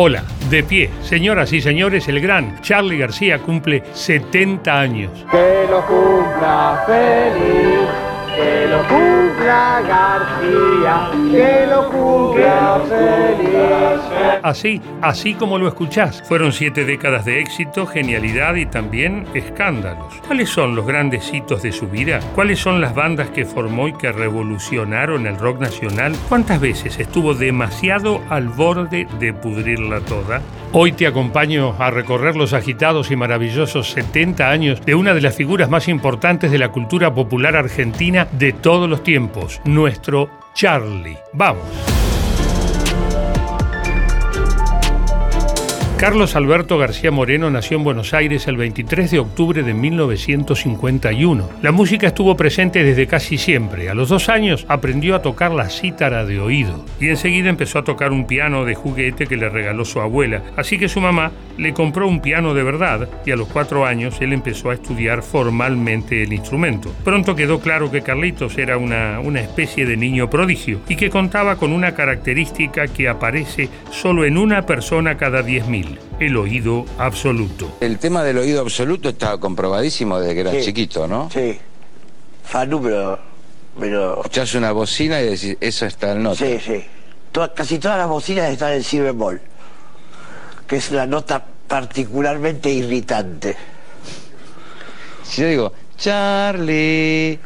Hola, de pie, señoras y señores, el gran Charlie García cumple 70 años. Que lo cumpla feliz, que lo cumpla García, que lo cumpla feliz. Así, así como lo escuchás, fueron siete décadas de éxito, genialidad y también escándalos. ¿Cuáles son los grandes hitos de su vida? ¿Cuáles son las bandas que formó y que revolucionaron el rock nacional? ¿Cuántas veces estuvo demasiado al borde de pudrirla toda? Hoy te acompaño a recorrer los agitados y maravillosos 70 años de una de las figuras más importantes de la cultura popular argentina de todos los tiempos, nuestro Charlie. Vamos. Carlos Alberto García Moreno nació en Buenos Aires el 23 de octubre de 1951. La música estuvo presente desde casi siempre. A los dos años aprendió a tocar la cítara de oído y enseguida empezó a tocar un piano de juguete que le regaló su abuela. Así que su mamá le compró un piano de verdad y a los cuatro años él empezó a estudiar formalmente el instrumento. Pronto quedó claro que Carlitos era una, una especie de niño prodigio y que contaba con una característica que aparece solo en una persona cada 10.000 el oído absoluto. El tema del oído absoluto estaba comprobadísimo desde que era Sí. chiquito, ¿no? Sí. Fanu, pero. pero Escuchás una bocina y decís, eso está en nota. sí, sí. Toda- casi todas las bocinas están en si bemol, que es una nota particularmente irritante. Si yo digo, Charlie,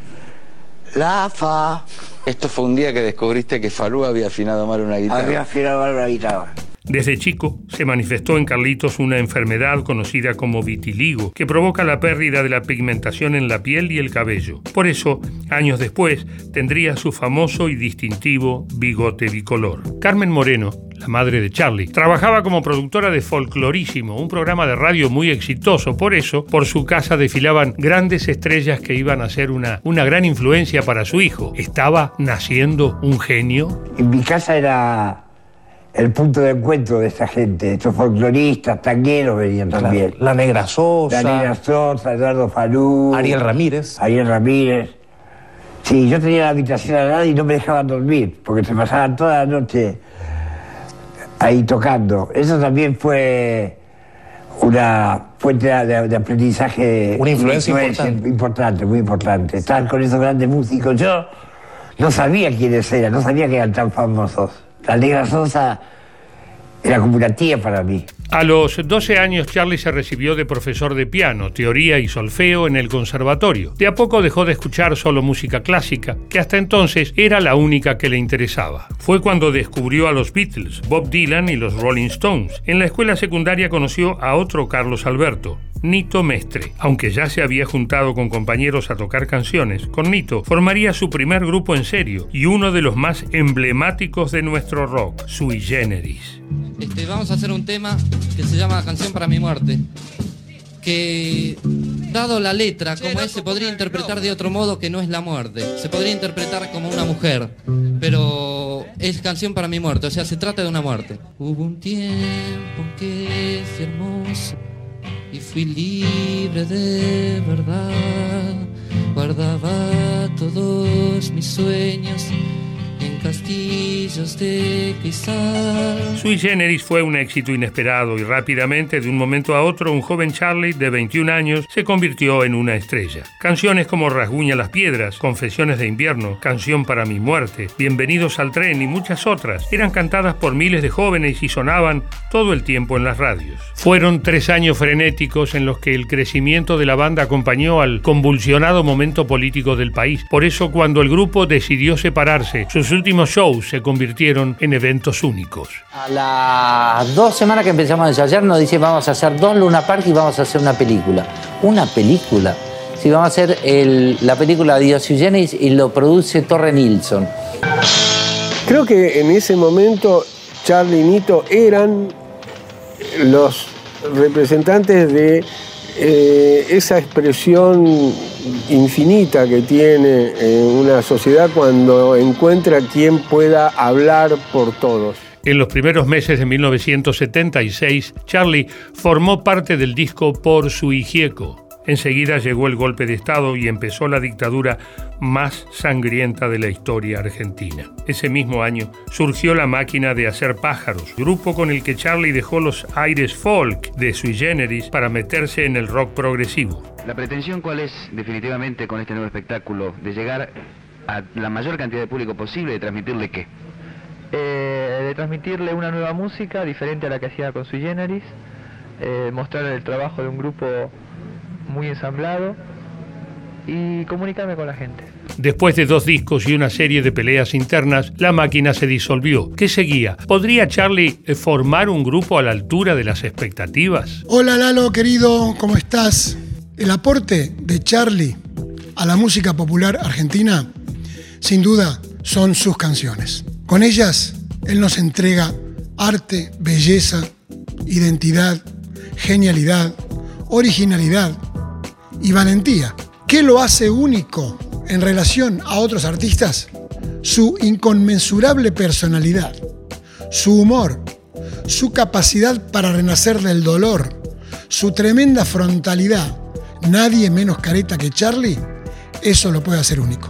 La fa. esto fue un día que descubriste que Falú había afinado mal una guitarra. Había afinado mal una guitarra. Desde chico se manifestó en Carlitos una enfermedad conocida como vitiligo, que provoca la pérdida de la pigmentación en la piel y el cabello. Por eso, años después, tendría su famoso y distintivo bigote bicolor. Carmen Moreno, la madre de Charlie, trabajaba como productora de Folclorísimo, un programa de radio muy exitoso. Por eso, por su casa desfilaban grandes estrellas que iban a ser una, una gran influencia para su hijo. ¿Estaba naciendo un genio? En mi casa era el punto de encuentro de esta gente. Estos folcloristas, tangueros venían también. La Negra Sosa, Daniela Sosa, Eduardo Falú. Ariel Ramírez. Ariel Ramírez. Sí, yo tenía la habitación al lado y no me dejaban dormir, porque se pasaban toda la noche ahí tocando. Eso también fue una fuente de, de aprendizaje. Una influencia importante. importante, muy importante. Estar con esos grandes músicos. Yo no sabía quiénes eran, no sabía que eran tan famosos. La Negra Sosa era como para mí. A los 12 años Charlie se recibió de profesor de piano, teoría y solfeo en el conservatorio. De a poco dejó de escuchar solo música clásica, que hasta entonces era la única que le interesaba. Fue cuando descubrió a los Beatles, Bob Dylan y los Rolling Stones. En la escuela secundaria conoció a otro Carlos Alberto, Nito Mestre. Aunque ya se había juntado con compañeros a tocar canciones, con Nito formaría su primer grupo en serio y uno de los más emblemáticos de nuestro rock, Sui Generis. Este, vamos a hacer un tema que se llama Canción para mi muerte. Que, dado la letra como es, se podría interpretar de otro modo que no es la muerte. Se podría interpretar como una mujer, pero es Canción para mi muerte, o sea, se trata de una muerte. Hubo un tiempo que fui hermoso y fui libre de verdad. Guardaba todos mis sueños castillos de cristal. Sui Generis fue un éxito inesperado y rápidamente, de un momento a otro, un joven Charlie de 21 años se convirtió en una estrella. Canciones como Rasguña las piedras, Confesiones de invierno, Canción para mi muerte, Bienvenidos al tren y muchas otras eran cantadas por miles de jóvenes y sonaban todo el tiempo en las radios. Fueron tres años frenéticos en los que el crecimiento de la banda acompañó al convulsionado momento político del país. Por eso, cuando el grupo decidió separarse, sus últimos shows se convirtieron en eventos únicos. A las dos semanas que empezamos a ensayar nos dicen vamos a hacer dos Luna Park y vamos a hacer una película. ¿Una película? Sí, vamos a hacer el- la película de Dios Generis y lo produce Torre Nilsson. Creo que en ese momento Charlie y Nito eran los representantes de eh, esa expresión infinita que tiene eh, una sociedad cuando encuentra quien pueda hablar por todos. En los primeros meses de 1976, Charlie formó parte del disco Por su Hijieco. Enseguida llegó el golpe de Estado y empezó la dictadura más sangrienta de la historia argentina. Ese mismo año surgió la máquina de hacer pájaros, grupo con el que Charlie dejó los aires folk de sui generis para meterse en el rock progresivo. ¿La pretensión cuál es definitivamente con este nuevo espectáculo? ¿De llegar a la mayor cantidad de público posible y de transmitirle qué? Eh, de transmitirle una nueva música diferente a la que hacía con Sui Generis, eh, mostrar el trabajo de un grupo muy ensamblado y comunicarme con la gente. Después de dos discos y una serie de peleas internas, la máquina se disolvió. ¿Qué seguía? ¿Podría Charlie eh, formar un grupo a la altura de las expectativas? Hola Lalo, querido, ¿cómo estás? El aporte de Charlie a la música popular argentina, sin duda, son sus canciones. Con ellas, él nos entrega arte, belleza, identidad, genialidad, originalidad y valentía. ¿Qué lo hace único en relación a otros artistas? Su inconmensurable personalidad, su humor, su capacidad para renacer del dolor, su tremenda frontalidad. Nadie menos careta que Charlie, eso lo puede hacer único.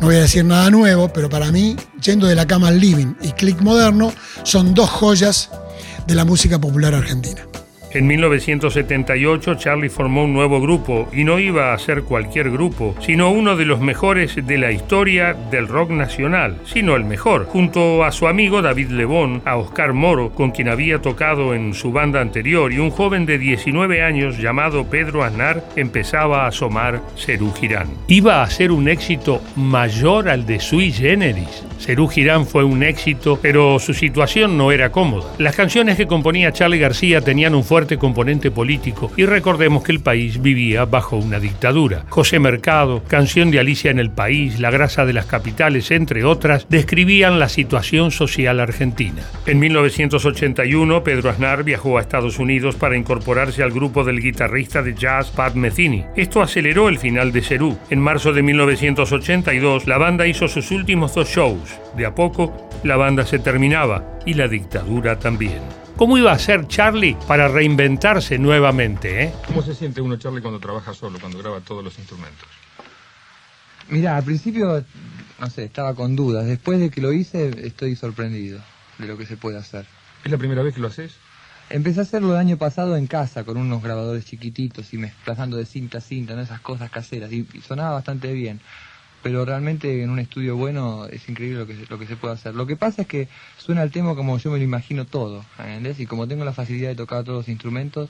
No voy a decir nada nuevo, pero para mí, yendo de la cama al living y click moderno, son dos joyas de la música popular argentina. En 1978 Charlie formó un nuevo grupo y no iba a ser cualquier grupo, sino uno de los mejores de la historia del rock nacional, sino el mejor, junto a su amigo David Lebón, a Oscar Moro, con quien había tocado en su banda anterior, y un joven de 19 años llamado Pedro Aznar empezaba a asomar Cerú Girán. Iba a ser un éxito mayor al de Sui Generis. Cerú Girán fue un éxito, pero su situación no era cómoda. Las canciones que componía Charlie García tenían un fuerte componente político y recordemos que el país vivía bajo una dictadura. José Mercado, Canción de Alicia en el País, La grasa de las capitales, entre otras, describían la situación social argentina. En 1981, Pedro Aznar viajó a Estados Unidos para incorporarse al grupo del guitarrista de jazz Pat Metheny. Esto aceleró el final de Cerú. En marzo de 1982, la banda hizo sus últimos dos shows. De a poco, la banda se terminaba y la dictadura también. ¿Cómo iba a ser Charlie para reinventarse nuevamente? Eh? ¿Cómo se siente uno, Charlie, cuando trabaja solo, cuando graba todos los instrumentos? Mira, al principio, no sé, estaba con dudas. Después de que lo hice, estoy sorprendido de lo que se puede hacer. ¿Es la primera vez que lo haces? Empecé a hacerlo el año pasado en casa, con unos grabadores chiquititos y desplazando de cinta a cinta, ¿no? esas cosas caseras, y sonaba bastante bien pero realmente en un estudio bueno es increíble lo que, lo que se puede hacer. Lo que pasa es que suena el tema como yo me lo imagino todo, ¿entendés? Y como tengo la facilidad de tocar todos los instrumentos,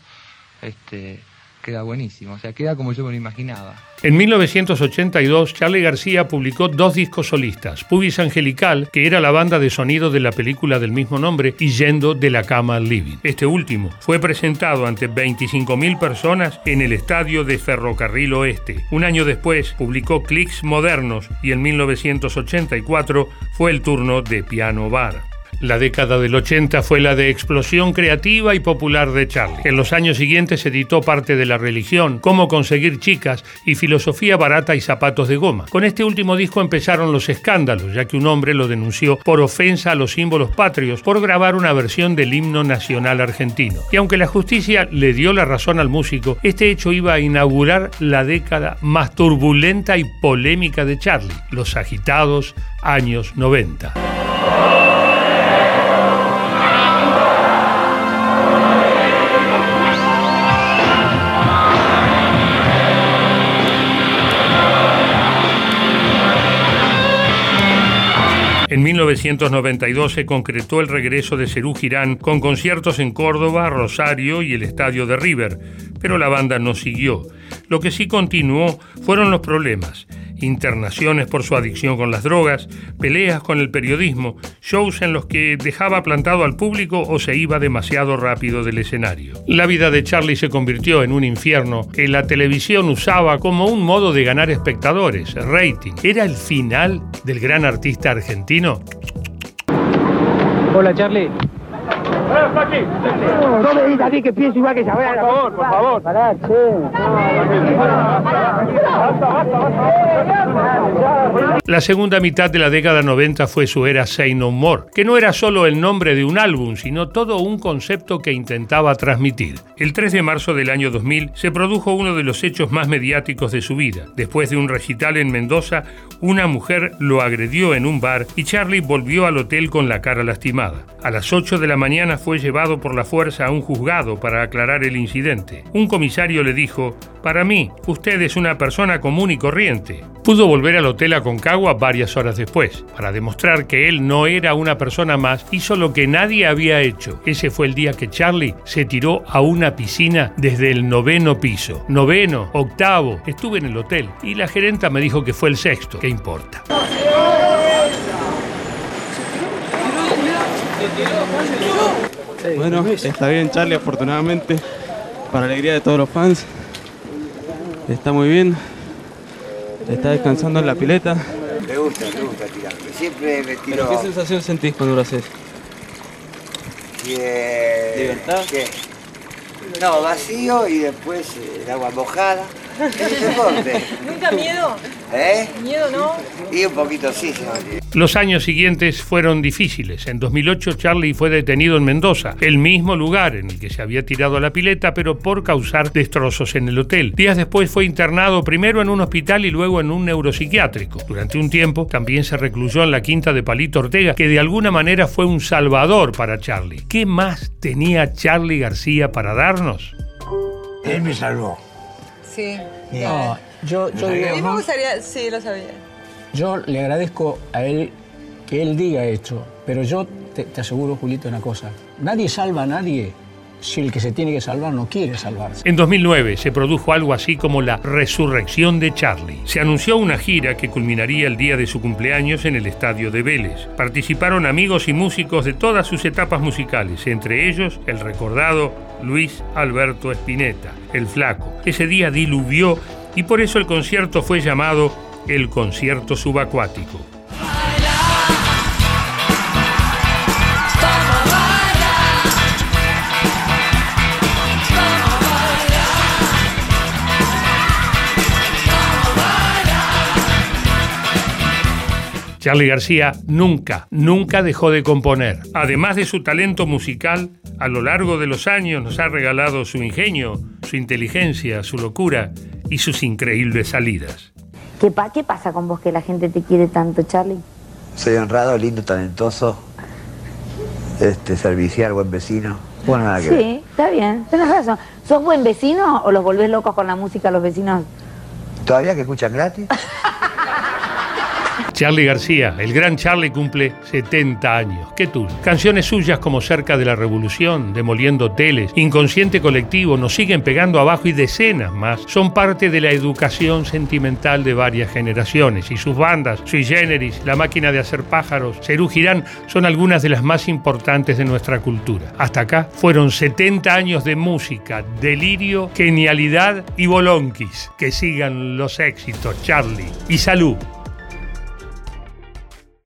este, queda buenísimo, o sea, queda como yo me lo imaginaba. En 1982, Charlie García publicó dos discos solistas, Pubis Angelical, que era la banda de sonido de la película del mismo nombre, y Yendo de la cama al living. Este último fue presentado ante 25.000 personas en el estadio de Ferrocarril Oeste. Un año después, publicó Clicks Modernos y en 1984 fue el turno de Piano Bar. La década del 80 fue la de explosión creativa y popular de Charlie. En los años siguientes editó parte de La religión, Cómo conseguir chicas y Filosofía barata y zapatos de goma. Con este último disco empezaron los escándalos, ya que un hombre lo denunció por ofensa a los símbolos patrios por grabar una versión del himno nacional argentino. Y aunque la justicia le dio la razón al músico, este hecho iba a inaugurar la década más turbulenta y polémica de Charlie, los agitados años 90. En 1992 se concretó el regreso de Cerú Girán con conciertos en Córdoba, Rosario y el estadio de River, pero la banda no siguió. Lo que sí continuó fueron los problemas internaciones por su adicción con las drogas, peleas con el periodismo, shows en los que dejaba plantado al público o se iba demasiado rápido del escenario. La vida de Charlie se convirtió en un infierno que la televisión usaba como un modo de ganar espectadores, rating. ¿Era el final del gran artista argentino? Hola Charlie. No me digas a mí que pienso igual que Isabel. Por favor, por favor. Pará, La segunda mitad de la década 90 fue su era Say No More, que no era solo el nombre de un álbum, sino todo un concepto que intentaba transmitir. El 3 de marzo del año 2000 se produjo uno de los hechos más mediáticos de su vida. Después de un recital en Mendoza, una mujer lo agredió en un bar y Charlie volvió al hotel con la cara lastimada. A las 8 de la mañana fue llevado por la fuerza a un juzgado para aclarar el incidente. Un comisario le dijo, para mí, usted es una persona común y corriente. Pudo volver al hotel Aconcagua varias horas después. Para demostrar que él no era una persona más, hizo lo que nadie había hecho. Ese fue el día que Charlie se tiró a una piscina desde el noveno piso. Noveno, octavo, estuve en el hotel y la gerenta me dijo que fue el sexto. ¿Qué importa? Bueno, está bien Charlie, afortunadamente, para alegría de todos los fans. Está muy bien. Está descansando en la pileta. Me gusta, me gusta tirarme. Siempre me tiro. ¿Pero qué sensación sentís cuando lo haces? que- ¿Libertad? que- No, vacío y después eh, el agua mojada. ¿Nunca miedo? ¿Eh? ¿Miedo no? Y un poquito sí, señor. Los años siguientes fueron difíciles. En 2008 Charlie fue detenido en Mendoza, el mismo lugar en el que se había tirado a la pileta, pero por causar destrozos en el hotel. Días después fue internado primero en un hospital y luego en un neuropsiquiátrico. Durante un tiempo también se recluyó en la quinta de Palito Ortega, que de alguna manera fue un salvador para Charlie. ¿Qué más tenía Charlie García para darnos? Él me salvó. Sí. No, yo, yo, A digo, mí me gustaría, sí, lo sabía. yo le agradezco a él que él diga esto, pero yo te, te aseguro, Julito, una cosa. Nadie salva a nadie si el que se tiene que salvar no quiere salvarse. En 2009 se produjo algo así como la resurrección de Charlie. Se anunció una gira que culminaría el día de su cumpleaños en el estadio de Vélez. Participaron amigos y músicos de todas sus etapas musicales, entre ellos el recordado Luis Alberto Spinetta, el flaco. Ese día diluvió y por eso el concierto fue llamado el concierto subacuático. Charlie García nunca, nunca dejó de componer. Además de su talento musical, a lo largo de los años nos ha regalado su ingenio, su inteligencia, su locura y sus increíbles salidas. ¿Qué, pa ¿Qué pasa con vos que la gente te quiere tanto, Charlie? Soy honrado, lindo, talentoso, este, servicial, buen vecino. Bueno, nada que ver. Sí, está bien, tenés razón. ¿Sos buen vecino o los volvés locos con la música los vecinos? ¿Todavía que escuchan gratis? Charlie García, el gran Charlie cumple 70 años. ¿Qué tú? Canciones suyas como Cerca de la Revolución, Demoliendo Hoteles, Inconsciente Colectivo nos siguen pegando abajo y decenas más son parte de la educación sentimental de varias generaciones y sus bandas, Sui Generis, La Máquina de Hacer Pájaros, Cerú Girán son algunas de las más importantes de nuestra cultura. Hasta acá fueron 70 años de música, delirio, genialidad y bolonquis. Que sigan los éxitos, Charlie. Y salud.